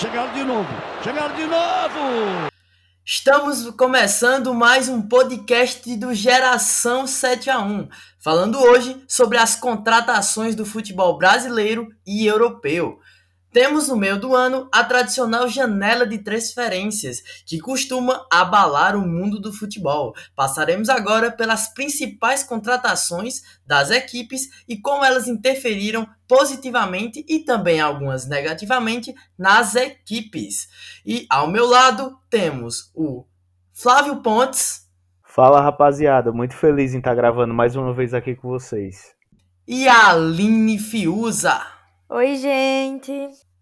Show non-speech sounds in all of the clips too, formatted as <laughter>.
Chegaram de novo. Chegaram de novo. Estamos começando mais um podcast do Geração 7 a 1, falando hoje sobre as contratações do futebol brasileiro e europeu. Temos no meio do ano a tradicional janela de transferências, que costuma abalar o mundo do futebol. Passaremos agora pelas principais contratações das equipes e como elas interferiram positivamente e também algumas negativamente nas equipes. E ao meu lado temos o Flávio Pontes. Fala rapaziada, muito feliz em estar gravando mais uma vez aqui com vocês. E a Aline Fiuza. Oi, gente!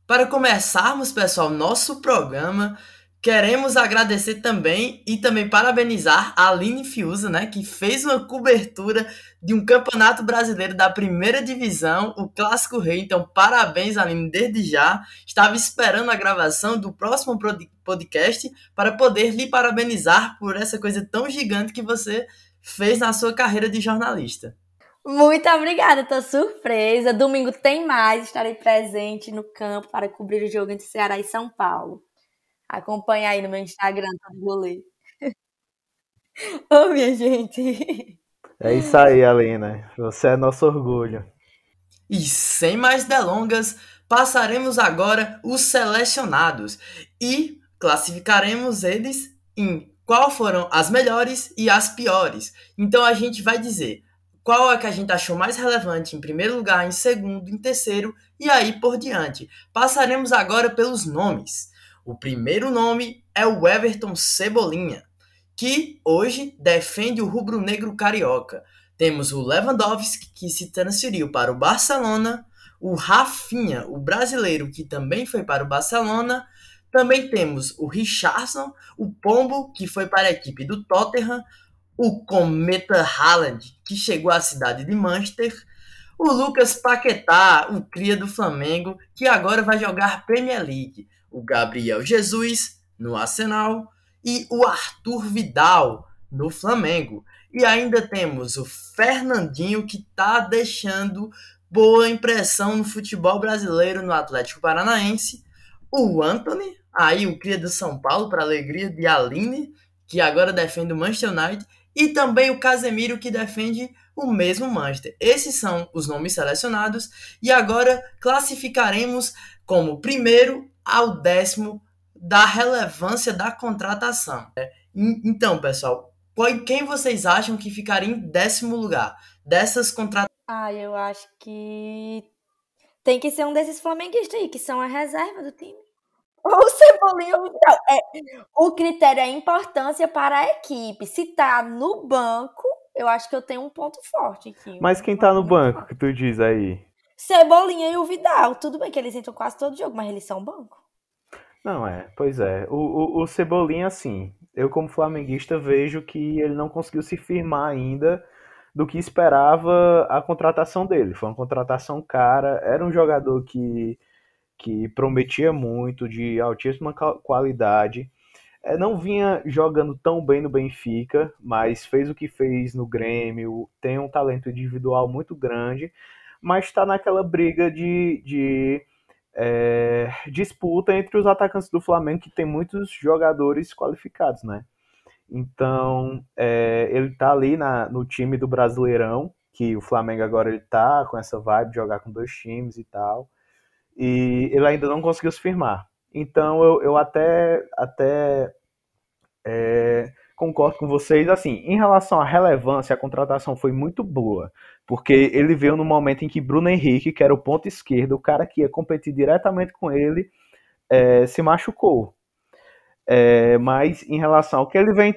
Para começarmos, pessoal, nosso programa, queremos agradecer também e também parabenizar a Aline Fiuza, né, que fez uma cobertura de um campeonato brasileiro da primeira divisão, o Clássico Rei. Então, parabéns, Aline, desde já. Estava esperando a gravação do próximo podcast para poder lhe parabenizar por essa coisa tão gigante que você fez na sua carreira de jornalista. Muito obrigada, tô surpresa. Domingo tem mais, estarei presente no campo para cobrir o jogo entre Ceará e São Paulo. Acompanha aí no meu Instagram, tá no rolê. <laughs> Ô, oh, minha gente. É isso aí, Alina. Você é nosso orgulho. E sem mais delongas, passaremos agora os selecionados e classificaremos eles em qual foram as melhores e as piores. Então a gente vai dizer qual é que a gente achou mais relevante em primeiro lugar, em segundo, em terceiro e aí por diante. Passaremos agora pelos nomes. O primeiro nome é o Everton Cebolinha, que hoje defende o rubro-negro carioca. Temos o Lewandowski, que se transferiu para o Barcelona, o Rafinha, o brasileiro, que também foi para o Barcelona. Também temos o Richardson, o Pombo, que foi para a equipe do Tottenham, o Cometa Haaland, que chegou à cidade de Manchester, o Lucas Paquetá, o cria do Flamengo, que agora vai jogar Premier League, o Gabriel Jesus no Arsenal e o Arthur Vidal no Flamengo. E ainda temos o Fernandinho que está deixando boa impressão no futebol brasileiro no Atlético Paranaense, o Anthony, aí o cria do São Paulo para alegria de Aline, que agora defende o Manchester United e também o Casemiro que defende o mesmo Manchester. Esses são os nomes selecionados e agora classificaremos como primeiro ao décimo da relevância da contratação. Então, pessoal, quem vocês acham que ficaria em décimo lugar dessas contratações? Ah, eu acho que tem que ser um desses flamenguistas aí, que são a reserva do time. Ou Cebolinha ou Vidal. É, o critério é importância para a equipe. Se tá no banco, eu acho que eu tenho um ponto forte aqui. Mas quem tá no banco que tu diz aí? Cebolinha e o Vidal. Tudo bem que eles entram quase todo jogo, mas eles são banco. Não, é, pois é. O, o, o Cebolinha, assim, eu como flamenguista vejo que ele não conseguiu se firmar ainda do que esperava a contratação dele. Foi uma contratação cara, era um jogador que que prometia muito, de altíssima qualidade. É, não vinha jogando tão bem no Benfica, mas fez o que fez no Grêmio, tem um talento individual muito grande, mas está naquela briga de, de é, disputa entre os atacantes do Flamengo, que tem muitos jogadores qualificados, né? Então, é, ele está ali na, no time do Brasileirão, que o Flamengo agora ele tá com essa vibe de jogar com dois times e tal e ele ainda não conseguiu se firmar. Então eu, eu até, até é, concordo com vocês. Assim, em relação à relevância, a contratação foi muito boa, porque ele veio no momento em que Bruno Henrique, que era o ponto esquerdo, o cara que ia competir diretamente com ele, é, se machucou. É, mas em relação ao que ele vem.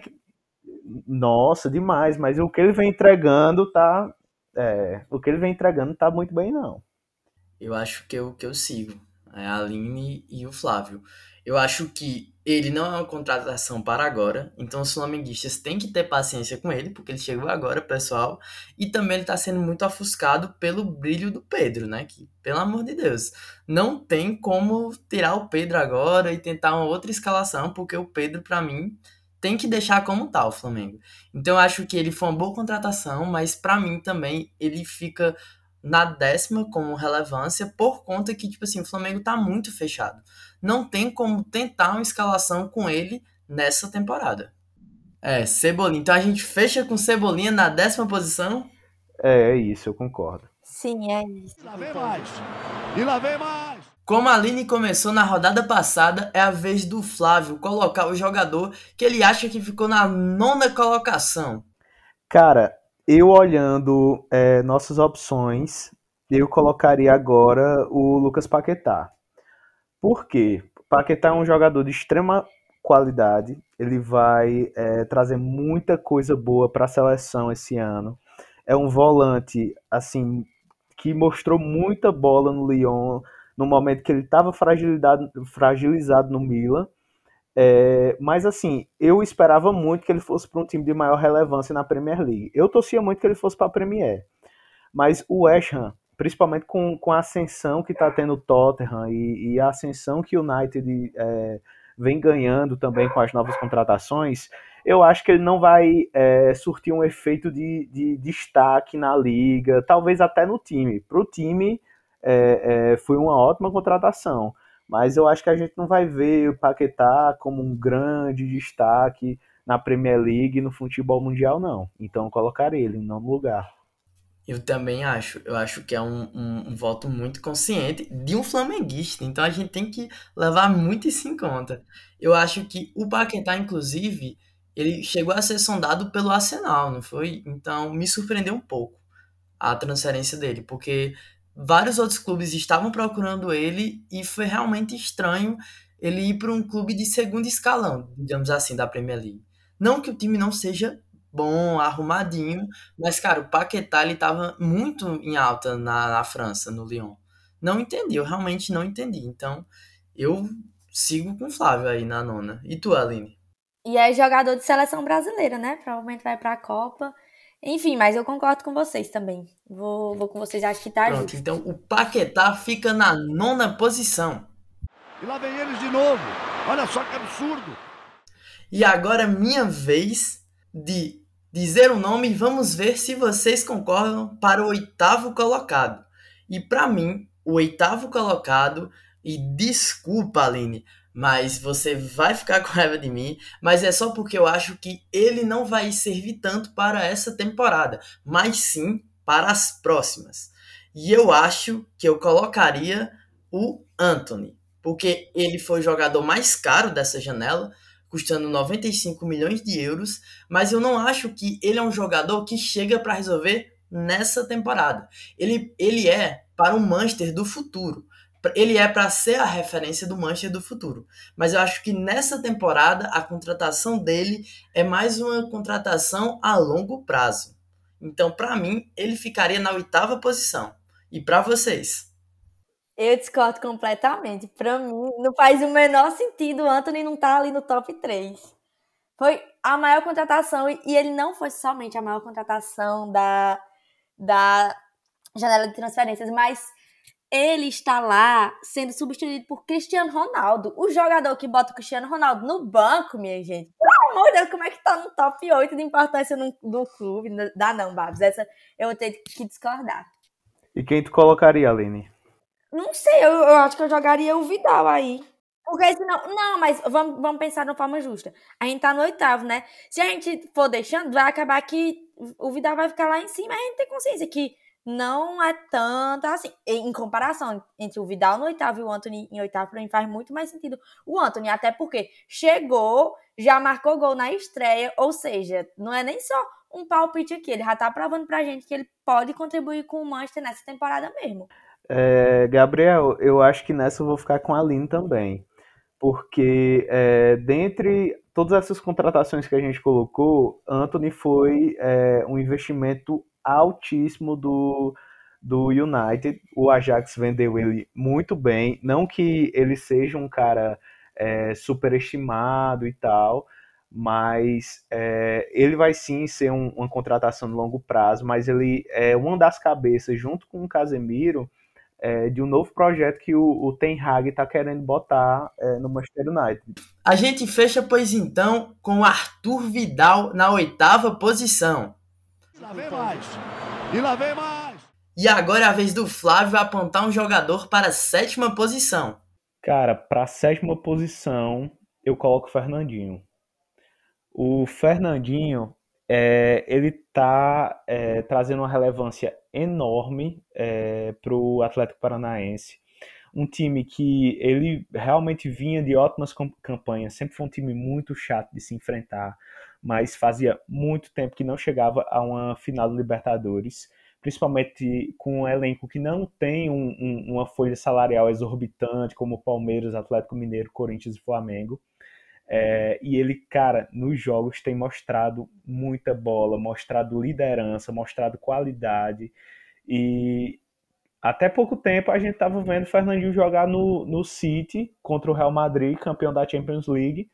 Nossa, demais, mas o que ele vem entregando tá. É, o que ele vem entregando tá muito bem, não eu acho que eu, que eu sigo. É a Aline e o Flávio. Eu acho que ele não é uma contratação para agora, então os flamenguistas têm que ter paciência com ele, porque ele chegou agora, pessoal, e também ele está sendo muito ofuscado pelo brilho do Pedro, né? Que, pelo amor de Deus, não tem como tirar o Pedro agora e tentar uma outra escalação, porque o Pedro, para mim, tem que deixar como tal o Flamengo. Então eu acho que ele foi uma boa contratação, mas para mim também ele fica na décima como relevância por conta que, tipo assim, o Flamengo tá muito fechado. Não tem como tentar uma escalação com ele nessa temporada. É, Cebolinha. Então a gente fecha com Cebolinha na décima posição. É, é isso, eu concordo. Sim, é isso. E lá vem mais. E lá vem mais. Como a Aline começou na rodada passada, é a vez do Flávio colocar o jogador que ele acha que ficou na nona colocação. Cara, eu olhando é, nossas opções, eu colocaria agora o Lucas Paquetá. Por quê? Paquetá é um jogador de extrema qualidade, ele vai é, trazer muita coisa boa para a seleção esse ano. É um volante, assim, que mostrou muita bola no Lyon, no momento que ele estava fragilizado no Milan. É, mas assim, eu esperava muito que ele fosse para um time de maior relevância na Premier League. Eu torcia muito que ele fosse para a Premier. Mas o West Ham, principalmente com, com a ascensão que está tendo o Tottenham e, e, a ascensão que o United é, vem ganhando também com as novas contratações, eu acho que ele não vai é, surtir um efeito de, de, destaque na liga, talvez até no time. Para o time, é, é, foi uma ótima contratação mas eu acho que a gente não vai ver o Paquetá como um grande destaque na Premier League e no futebol mundial, não. Então eu colocarei ele em nono lugar. Eu também acho. Eu acho que é um, um, um, voto muito consciente de um flamenguista. Então a gente tem que levar muito isso em conta. Eu acho que o Paquetá, inclusive, ele chegou a ser sondado pelo Arsenal, não foi? Então me surpreendeu um pouco a transferência dele, porque vários outros clubes estavam procurando ele e foi realmente estranho ele ir para um clube de segundo escalão, digamos assim, da Premier League. Não que o time não seja bom, arrumadinho, mas, cara, o Paquetá, ele tava muito em alta na, na França, no Lyon. Não entendi, eu realmente não entendi. Então, eu sigo com o Flávio aí na nona. E tu, Aline? E é jogador de seleção brasileira, né? Provavelmente vai para a Copa. Enfim, mas eu concordo com vocês também. Vou, vou com vocês, acho que tá Pronto, justo. então o Paquetá fica na nona posição. E lá vem eles de novo. Olha só que absurdo. E agora é minha vez de dizer o nome e vamos ver se vocês concordam para o oitavo colocado. E para mim, o oitavo colocado, e desculpa, Aline, mas você vai ficar com raiva de mim, mas é só porque eu acho que ele não vai servir tanto para essa temporada, mas sim para as próximas. E eu acho que eu colocaria o Anthony, porque ele foi o jogador mais caro dessa janela, custando 95 milhões de euros, mas eu não acho que ele é um jogador que chega para resolver nessa temporada. Ele, ele é para o Manchester do futuro ele é para ser a referência do Manchester do futuro. Mas eu acho que nessa temporada a contratação dele é mais uma contratação a longo prazo. Então, para mim, ele ficaria na oitava posição. E para vocês? Eu discordo completamente. Para mim, não faz o menor sentido o Anthony não estar tá ali no top 3. Foi a maior contratação, e ele não foi somente a maior contratação da, da janela de transferências, mas ele está lá sendo substituído por Cristiano Ronaldo. O jogador que bota o Cristiano Ronaldo no banco, minha gente. Pelo amor de Deus, como é que tá no top 8 de importância no, do clube? Dá não, Babs. Essa eu vou ter que discordar. E quem tu colocaria, Aline? Não sei, eu, eu acho que eu jogaria o Vidal aí. Porque senão. Não, mas vamos, vamos pensar de uma forma justa. A gente tá no oitavo, né? Se a gente for deixando, vai acabar que o Vidal vai ficar lá em cima. A gente tem consciência que não é tanto assim. Em comparação entre o Vidal no oitavo e o Anthony em oitavo, para mim faz muito mais sentido o Anthony, até porque chegou, já marcou gol na estreia, ou seja, não é nem só um palpite aqui, ele já tá provando pra gente que ele pode contribuir com o Manchester nessa temporada mesmo. É, Gabriel, eu acho que nessa eu vou ficar com a Aline também. Porque é, dentre todas essas contratações que a gente colocou, Anthony foi é, um investimento altíssimo do, do United. O Ajax vendeu ele muito bem. Não que ele seja um cara é, superestimado e tal, mas é, ele vai sim ser um, uma contratação de longo prazo. Mas ele é uma das cabeças, junto com o Casemiro, é, de um novo projeto que o, o Ten Hag está querendo botar é, no Manchester United. A gente fecha, pois então, com Arthur Vidal na oitava posição. Lá vem mais. E lá vem mais. E agora é a vez do Flávio apontar um jogador para a sétima posição. Cara, para a sétima posição, eu coloco o Fernandinho. O Fernandinho, é, ele está é, trazendo uma relevância enorme é, para o Atlético Paranaense. Um time que ele realmente vinha de ótimas campanhas, sempre foi um time muito chato de se enfrentar, mas fazia muito tempo que não chegava a uma final do Libertadores principalmente com um elenco que não tem um, um, uma folha salarial exorbitante, como Palmeiras, Atlético Mineiro, Corinthians e Flamengo. É, e ele, cara, nos jogos tem mostrado muita bola, mostrado liderança, mostrado qualidade. E até pouco tempo a gente estava vendo o Fernandinho jogar no, no City contra o Real Madrid, campeão da Champions League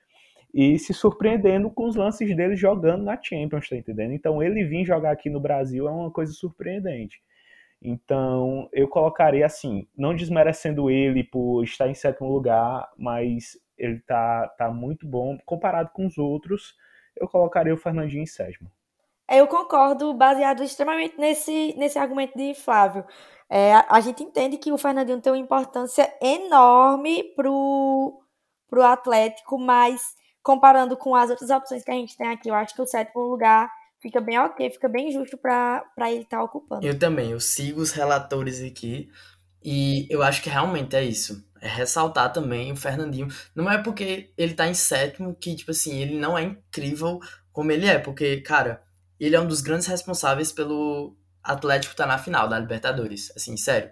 e se surpreendendo com os lances dele jogando na Champions, tá entendendo? Então ele vir jogar aqui no Brasil é uma coisa surpreendente. Então eu colocaria assim, não desmerecendo ele por estar em sétimo lugar, mas ele tá, tá muito bom comparado com os outros. Eu colocaria o Fernandinho em sétimo. Eu concordo, baseado extremamente nesse, nesse argumento de Flávio. É, a, a gente entende que o Fernandinho tem uma importância enorme pro, pro Atlético, mas comparando com as outras opções que a gente tem aqui, eu acho que o sétimo lugar fica bem ok, fica bem justo para ele estar tá ocupando. Eu também, eu sigo os relatores aqui e eu acho que realmente é isso. É ressaltar também o Fernandinho. Não é porque ele tá em sétimo que, tipo assim, ele não é incrível como ele é, porque, cara, ele é um dos grandes responsáveis pelo Atlético estar tá na final da Libertadores. Assim, sério.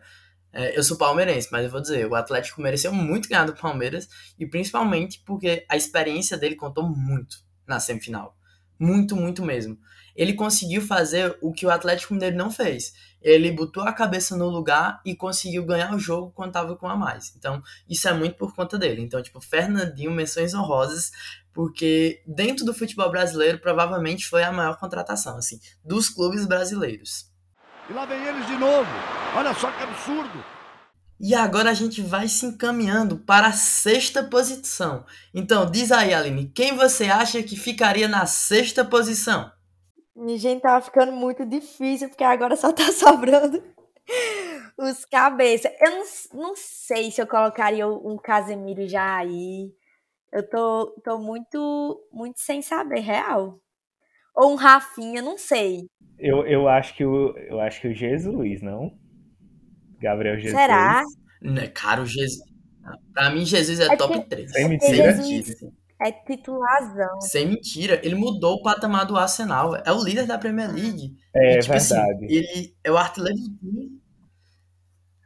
É, eu sou palmeirense, mas eu vou dizer, o Atlético mereceu muito ganhar do Palmeiras, e principalmente porque a experiência dele contou muito na semifinal. Muito, muito mesmo. Ele conseguiu fazer o que o Atlético Mineiro não fez. Ele botou a cabeça no lugar e conseguiu ganhar o jogo quando tava com a mais. Então, isso é muito por conta dele. Então, tipo, Fernandinho, menções honrosas, porque dentro do futebol brasileiro, provavelmente foi a maior contratação, assim, dos clubes brasileiros. E lá vem eles de novo. Olha só que absurdo. E agora a gente vai se encaminhando para a sexta posição. Então, diz aí, Aline, quem você acha que ficaria na sexta posição? Gente, tava ficando muito difícil, porque agora só tá <laughs> sobrando os cabeças. Eu não, não sei se eu colocaria um Casemiro já aí. Eu tô, tô muito, muito sem saber, real. Ou um Rafinha, não sei. Eu, eu, acho que o, eu acho que o Jesus, não? Gabriel Jesus. Será? Né, cara, o Jesus. Pra mim, Jesus é, é top 3. Sem mentira. Jesus é titularzão. Sem mentira. Ele mudou o patamar do Arsenal. É o líder da Premier League. É e, tipo, assim, verdade. Assim, ele é o artilheiro do time.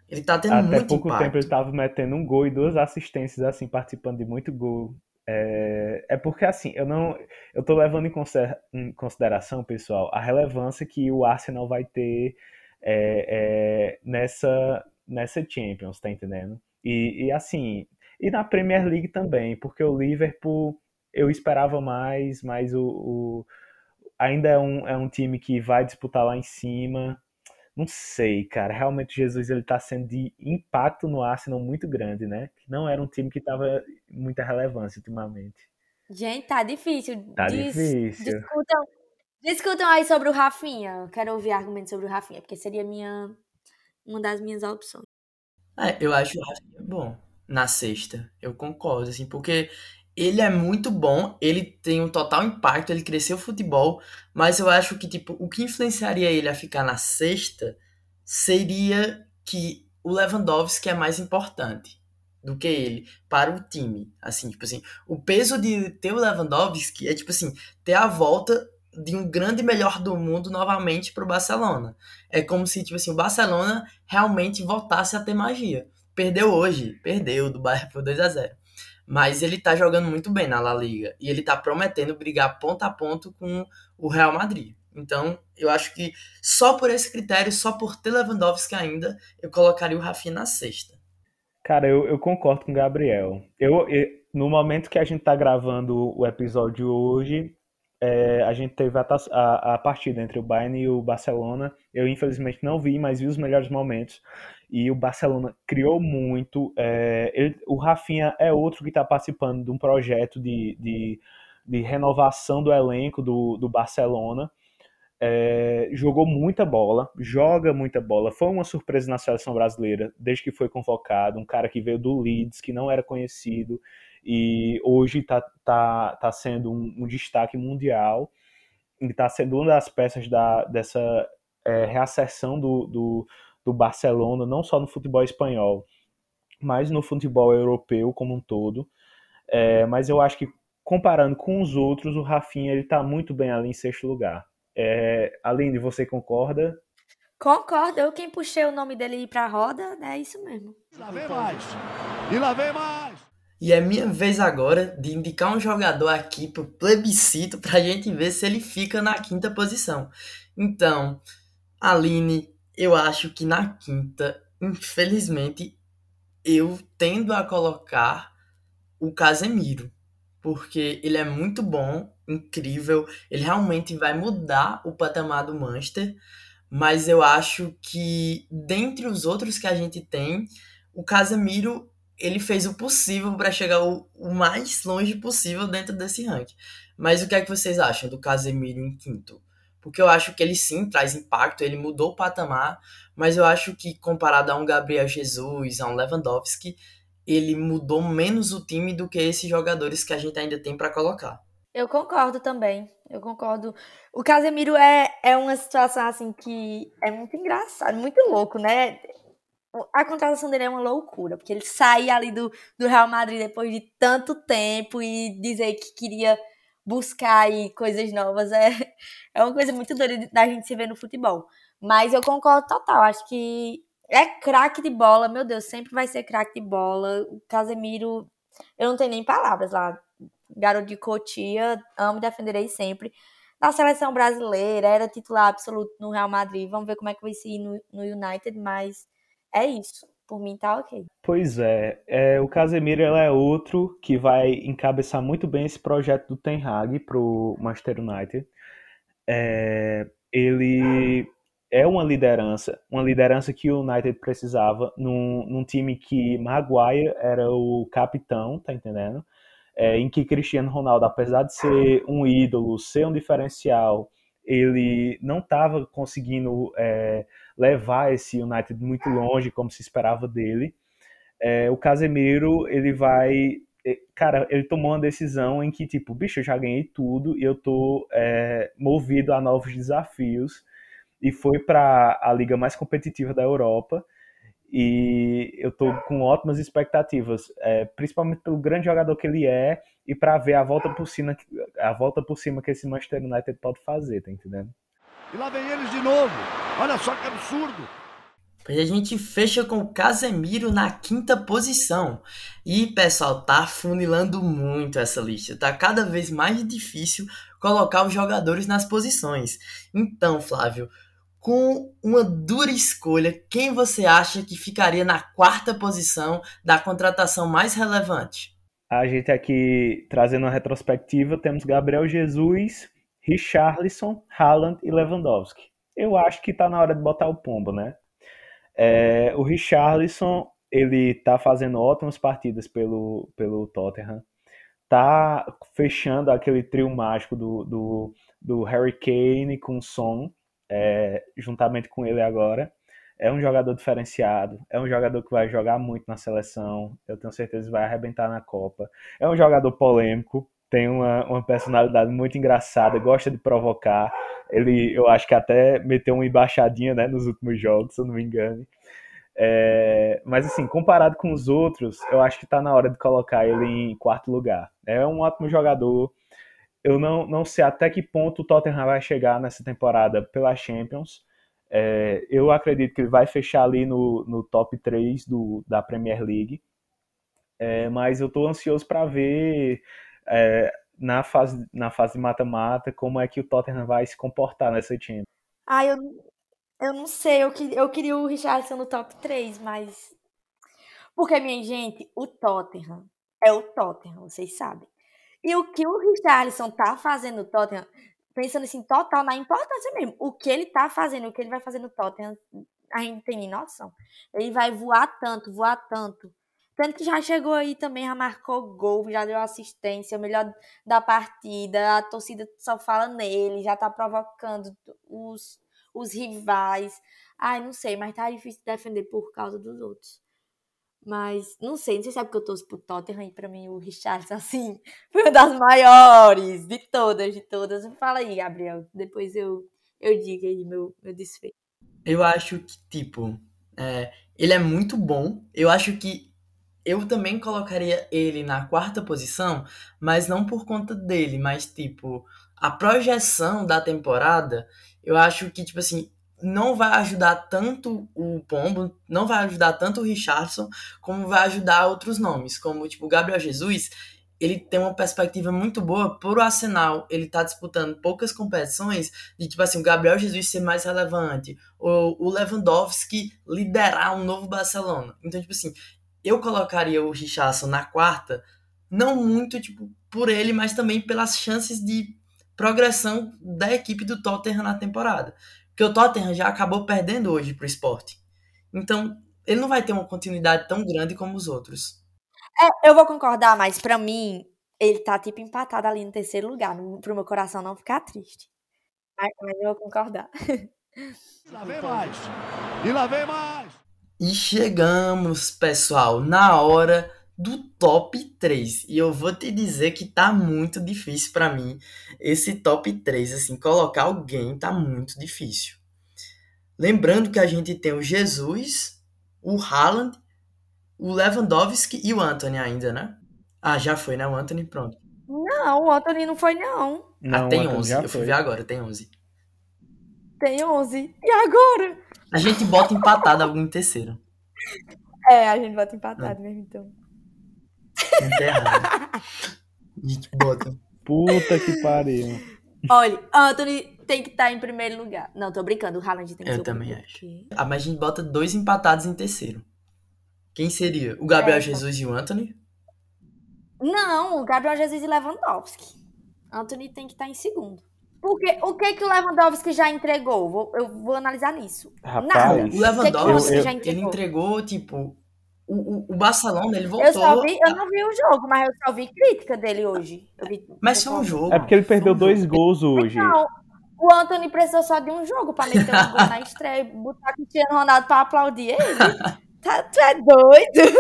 Ele tá tendo Até muito pouco impacto. tempo ele tava metendo um gol e duas assistências, assim, participando de muito gol. É, é porque, assim, eu não. Eu tô levando em consideração, pessoal, a relevância que o Arsenal vai ter é, é, nessa, nessa Champions, tá entendendo? E, e, assim, e na Premier League também, porque o Liverpool eu esperava mais, mas o, o ainda é um, é um time que vai disputar lá em cima. Não sei, cara. Realmente Jesus ele tá sendo de impacto no Arsenal muito grande, né? Não era um time que tava muita relevância ultimamente. Gente, tá difícil. Tá Dis difícil. Discutam, Discutam aí sobre o Rafinha. Eu quero ouvir argumentos sobre o Rafinha, porque seria minha, uma das minhas opções. É, eu acho o Rafinha bom na sexta. Eu concordo, assim, porque ele é muito bom, ele tem um total impacto, ele cresceu o futebol, mas eu acho que, tipo, o que influenciaria ele a ficar na sexta seria que o Lewandowski é mais importante do que ele para o time. Assim, tipo assim, o peso de ter o Lewandowski é, tipo assim, ter a volta de um grande melhor do mundo novamente para o Barcelona. É como se tipo assim, o Barcelona realmente voltasse a ter magia. Perdeu hoje, perdeu do Bayern por 2 a 0. Mas ele tá jogando muito bem na La Liga e ele tá prometendo brigar ponto a ponto com o Real Madrid. Então, eu acho que só por esse critério, só por ter Lewandowski ainda, eu colocaria o Rafinha na sexta. Cara, eu, eu concordo com o Gabriel. Eu, eu, no momento que a gente tá gravando o episódio hoje, é, a gente teve a, a, a, partida entre o Bayern e o Barcelona. Eu, infelizmente, não vi, mas vi os melhores momentos. E o Barcelona criou muito. É, ele, o Rafinha é outro que está participando de um projeto de, de, de, renovação do elenco do, do Barcelona. é, jogou muita bola, joga muita bola, foi uma surpresa na seleção brasileira desde que foi convocado, um cara que veio do Leeds, que não era conhecido e hoje está tá, tá sendo um, um destaque mundial e está sendo uma das peças da, dessa é, reacessão do, do, do Barcelona, não só no futebol espanhol, mas no futebol europeu como um todo. É, mas eu acho que comparando com os outros, o Rafinha ele está muito bem ali em sexto lugar. É, Aline, você concorda? Concordo, eu quem puxei o nome dele para a roda, é isso mesmo. E lá vem mais. E lá vem mais. E é minha vez agora de indicar um jogador aqui pro plebiscito pra gente ver se ele fica na quinta posição. Então, Aline, eu acho que na quinta, infelizmente, eu tendo a colocar o Casemiro, porque ele é muito bom, incrível, ele realmente vai mudar o patamar do Manchester, mas eu acho que dentre os outros que a gente tem, o Casemiro ele fez o possível para chegar o, o, mais longe possível dentro desse ranking. Mas o que é que vocês acham do Casemiro em quinto? Porque eu acho que ele sim traz impacto, ele mudou o patamar, mas eu acho que comparado a um Gabriel Jesus, a um Lewandowski, ele mudou menos o time do que esses jogadores que a gente ainda tem para colocar. Eu concordo também. Eu concordo. O Casemiro é, é uma situação assim que é muito engraçado, muito louco, né? A contratação dele é uma loucura, porque ele sair ali do, do Real Madrid depois de tanto tempo e dizer que queria buscar aí coisas novas é, <laughs> é uma coisa muito doida da gente se ver no futebol. Mas eu concordo total. Acho que é craque de bola, meu Deus, sempre vai ser craque de bola. O Casemiro, eu não tenho nem palavras lá garoto de Cotia, amo e defenderei sempre. Na seleção brasileira, era titular absoluto no Real Madrid. Vamos ver como é que vai ser no, no United, mas é isso. Por mim tá ok. Pois é, é o Casemiro é outro que vai encabeçar muito bem esse projeto do Ten Hag pro Manchester United. É, ele é uma liderança, uma liderança que o United precisava num, num time que Maguire era o capitão, tá entendendo? é, em que Cristiano Ronaldo, apesar de ser um ídolo, ser um diferencial, ele não estava conseguindo é, levar esse United muito longe como se esperava dele. É, o Casemiro, ele vai. É, cara, ele tomou uma decisão em que, tipo, bicho, eu já ganhei tudo e eu tô é, movido a novos desafios. E foi para a liga mais competitiva da Europa e eu estou com ótimas expectativas, é, principalmente pelo grande jogador que ele é e para ver a volta por cima, a volta por cima que esse Manchester United pode fazer, tá entendendo? E lá vem eles de novo. Olha só que absurdo. Pois a gente fecha com o Casemiro na quinta posição. E, pessoal, tá funilando muito essa lista. Tá cada vez mais difícil colocar os jogadores nas posições. Então, Flávio, com uma dura escolha, quem você acha que ficaria na quarta posição da contratação mais relevante? A gente aqui trazendo uma retrospectiva, temos Gabriel Jesus, Richarlison, Haaland e Lewandowski. Eu acho que está na hora de botar o pombo, né? É, o Richarlison, ele tá fazendo ótimas partidas pelo, pelo Tottenham. Tá fechando aquele trio mágico do, do, do Harry Kane com Son é, juntamente com ele agora. É um jogador diferenciado, é um jogador que vai jogar muito na seleção, eu tenho certeza que vai arrebentar na Copa. É um jogador polêmico, tem uma, uma personalidade muito engraçada, gosta de provocar. Ele, eu acho que até meteu uma embaixadinha né, nos últimos jogos, se eu não me engano. É, mas assim, comparado com os outros, eu acho que está na hora de colocar ele em quarto lugar. É um ótimo jogador, eu não, não sei até que ponto o Tottenham vai chegar nessa temporada pela Champions. É, eu acredito que ele vai fechar ali no, no top 3 do, da Premier League. É, mas eu estou ansioso para ver é, na fase na fase mata-mata como é que o Tottenham vai se comportar nessa Champions. Ah, eu, eu não sei. Eu, eu queria o Richardson no top 3, mas. Porque, minha gente, o Tottenham é o Tottenham, vocês sabem. E o que o Richarlison tá fazendo no Tottenham, pensando assim, total na importância mesmo. O que ele tá fazendo, o que ele vai fazer no Tottenham, a gente tem nem noção. Ele vai voar tanto, voar tanto. Tanto que já chegou aí também, já marcou gol, já deu assistência, o melhor da partida, a torcida só fala nele, já tá provocando. os, os rivais. Ai, não sei, mas tá difícil defender por causa dos outros. Mas não sei, não sei se é porque eu torço pro Tottenham e pra mim o Richardson, <laughs> assim, foi uma das maiores de todas, de todas. Fala aí, Gabriel. Depois eu, eu digo aí meu, meu desfecho. Eu acho que, tipo, é, ele é muito bom. Eu acho que eu também colocaria ele na quarta posição, mas não por conta dele, mas, tipo, a projeção da temporada, eu acho que, tipo assim, não vai ajudar tanto o Pombo, não vai ajudar tanto o Richardson, como vai ajudar outros nomes, como tipo o Gabriel Jesus, ele tem uma perspectiva muito boa por o Arsenal, ele tá disputando poucas competições, de tipo assim, o Gabriel Jesus ser mais relevante, ou o Lewandowski liderar um novo Barcelona. Então, tipo assim, eu colocaria o Richardson na quarta, não muito tipo por ele, mas também pelas chances de progressão da equipe do Tottenham na temporada. Porque o Tottenham já acabou perdendo hoje pro esporte. Então, ele não vai ter uma continuidade tão grande como os outros. É, eu vou concordar, mas para mim, ele tá tipo empatado ali no terceiro lugar, pro meu coração não ficar triste. Mas, mas eu vou concordar. E lá vem mais. E lá vem mais. E chegamos, pessoal, na hora do top 3. E eu vou te dizer que tá muito difícil para mim esse top 3, assim, colocar alguém tá muito difícil. Lembrando que a gente tem o Jesus, o Haaland, o Lewandowski e o Anthony ainda, né? Ah, já foi, né? O Anthony, pronto. Não, o Anthony não foi, não. Não, ah, tem Anthony 11. já Eu fui ver agora, tem 11. Tem 11. E agora? A gente bota empatado algum em terceiro. É, a gente bota empatado mesmo, então. Não tá errado. <laughs> A gente bota. Puta que pariu. Olha, Anthony tem que estar em primeiro lugar. Não, tô brincando, o Haaland tem que Eu também primeiro, acho. Ah, mas a gente bota dois empatados em terceiro. Quem seria? O Gabriel É, Jesus e o Anthony? Não, o Gabriel Jesus e Lewandowski. Anthony tem que estar em segundo. Porque o que que o Lewandowski já entregou? Vou- eu vou analisar nisso. Rapaz, Nada. O que Lewandowski, que eu- já ele entregou? entregou, tipo, o, o, o Barcelona, ele voltou. Eu só vi, eu não vi o jogo, mas eu só vi crítica dele hoje. Eu vi- Mas eu foi um jogo. É porque ele perdeu um dois jogo. gols hoje. Não, o Anthony precisou só de um jogo pra meter um gol na estreia e botar o Cristiano Ronaldo pra aplaudir ele. <laughs> Tá, tu é doido?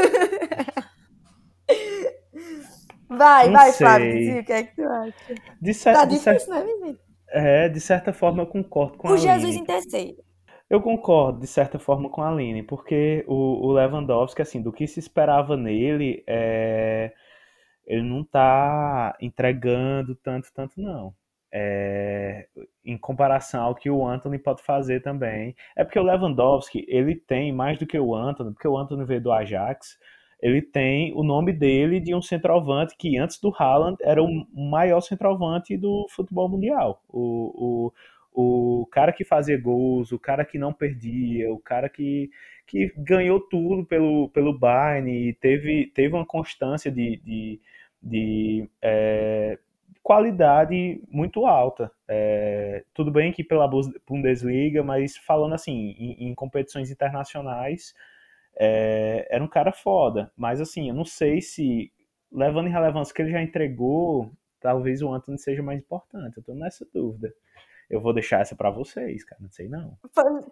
Vai, Não vai, sei. Flávio, o que é que tu acha? De, cer Tá difícil, né, menino? É, de certa forma eu concordo com a O Jesus Aline. em terceiro. Eu concordo, de certa forma, com a Aline, porque o, o Lewandowski, assim, do que se esperava nele, é, ele não tá entregando tanto, tanto, não. É, em comparação ao que o Anthony pode fazer também. É porque o Lewandowski, ele tem mais do que o Anthony, porque o Anthony veio do Ajax, ele tem o nome dele de um centroavante que antes do Haaland era o maior centroavante do futebol mundial. O, o, o cara que fazia gols, o cara que não perdia, o cara que, que ganhou tudo pelo, pelo Bayern e teve, teve uma constância de, de, de é, qualidade muito alta. É, tudo bem que pela Bundesliga, mas falando assim, em, em competições internacionais, é, era um cara foda. Mas assim, eu não sei se, levando em relevância que ele já entregou, talvez o Anthony seja mais importante. Eu tô nessa dúvida. Eu vou deixar essa pra vocês, cara. Não sei não.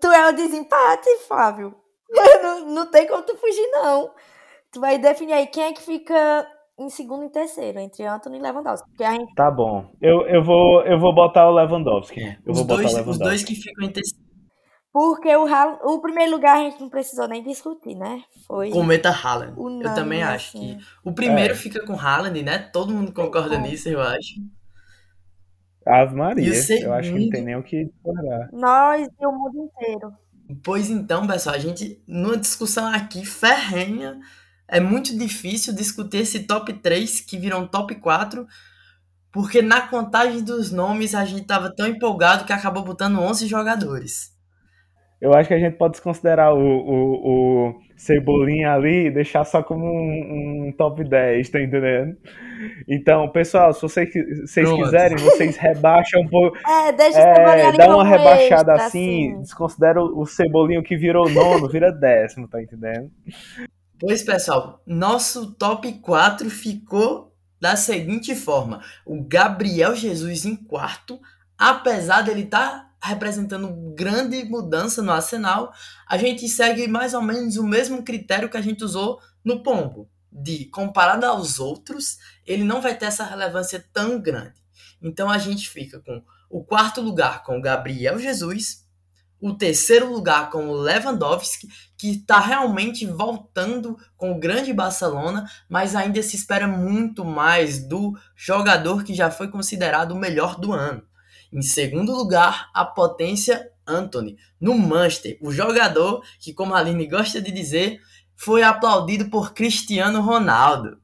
Tu é o desempate, Flávio. <laughs> Não, não tem como tu fugir, não. Tu vai definir aí quem é que fica em segundo e terceiro, entre Anthony e Lewandowski. Porque a gente Tá bom. Eu, eu, vou, eu vou botar o Lewandowski. Eu os, vou botar dois, os dois que ficam em terceiro. Porque o, Haaland- o primeiro lugar a gente não precisou nem discutir, né? Foi. Cometa Haaland. Eu também acho assim. que o primeiro É. fica com Haaland, né? Todo mundo concorda como. nisso, eu acho. Ave E Maria. o Eu acho que não segundo- tem nem o que discordar. Nós e o mundo inteiro. Pois então, pessoal, a gente, numa discussão aqui ferrenha, é muito difícil discutir esse top 3 que virou um top 4, porque na contagem dos nomes a gente tava tão empolgado que acabou botando 11 jogadores. Eu acho que a gente pode desconsiderar o, o, o Cebolinha ali e deixar só como um, um top 10, tá entendendo? Então, pessoal, se vocês, vocês quiserem, vocês <laughs> rebaixam um pouco. É, deixa o Cebolinha É, dá uma rebaixada extra, assim, desconsidera o, o Cebolinha que virou nono, <laughs> vira décimo, tá entendendo? Pois, pessoal, nosso top 4 ficou da seguinte forma: o Gabriel Jesus em quarto, apesar dele estar representando grande mudança no Arsenal, a gente segue mais ou menos o mesmo critério que a gente usou no Pombo, de comparado aos outros, ele não vai ter essa relevância tão grande. Então a gente fica com o quarto lugar com o Gabriel Jesus, o terceiro lugar com o Lewandowski, que está realmente voltando com o grande Barcelona, mas ainda se espera muito mais do jogador que já foi considerado o melhor do ano. Em segundo lugar, a potência Anthony, no Manchester, o jogador que, como a Aline gosta de dizer, foi aplaudido por Cristiano Ronaldo.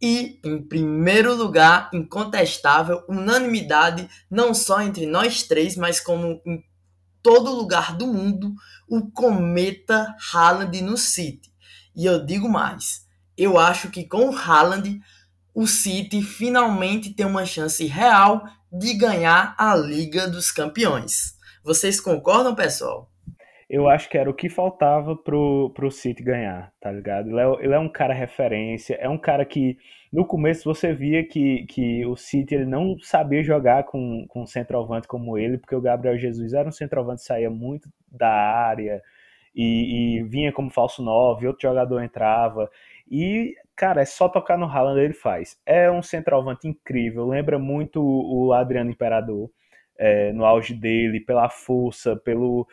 E, em primeiro lugar, incontestável, unanimidade, não só entre nós três, mas como em todo lugar do mundo, o cometa Haaland no City. E eu digo mais, eu acho que com o Haaland, o City finalmente tem uma chance real de ganhar a Liga dos Campeões. Vocês concordam, pessoal? Eu acho que era o que faltava pro, pro City ganhar, tá ligado? Ele é, ele é um cara referência, é um cara que no começo você via que, que o City ele não sabia jogar com, com um centroavante como ele, porque o Gabriel Jesus era um centroavante que saía muito da área e, e vinha como falso 9, outro jogador entrava. E, cara, é só tocar no Haaland ele faz. É um centroavante incrível, lembra muito o Adriano Imperador é, no auge dele, pela força, pelo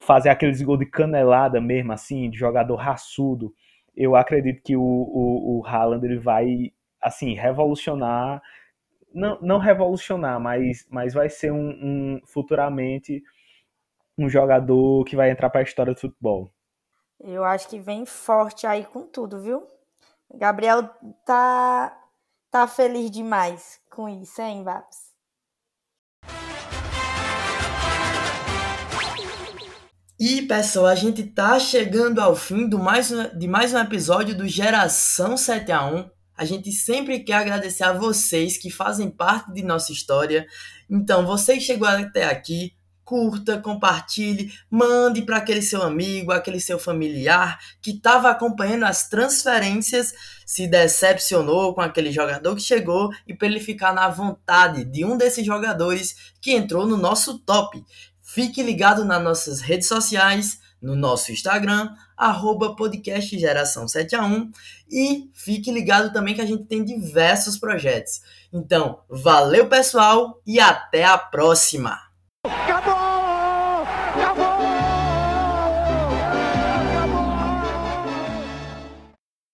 fazer aqueles gols de canelada mesmo, assim, de jogador raçudo, eu acredito que o, o, o Haaland ele vai, assim, revolucionar, não, não revolucionar, mas, mas vai ser um, um futuramente um jogador que vai entrar para a história do futebol. Eu acho que vem forte aí com tudo, viu? Gabriel tá tá feliz demais com isso, hein, Babs? E pessoal, a gente tá chegando ao fim do mais, de mais um episódio do Geração 7 a 1. A gente sempre quer agradecer a vocês que fazem parte de nossa história. Então, você que chegou até aqui, curta, compartilhe, mande para aquele seu amigo, aquele seu familiar que estava acompanhando as transferências, se decepcionou com aquele jogador que chegou e para ele ficar na vontade de um desses jogadores que entrou no nosso top. Fique ligado nas nossas redes sociais, no nosso Instagram, arroba podcast geração 7 a 1 e fique ligado também que a gente tem diversos projetos. Então, valeu pessoal e até a próxima!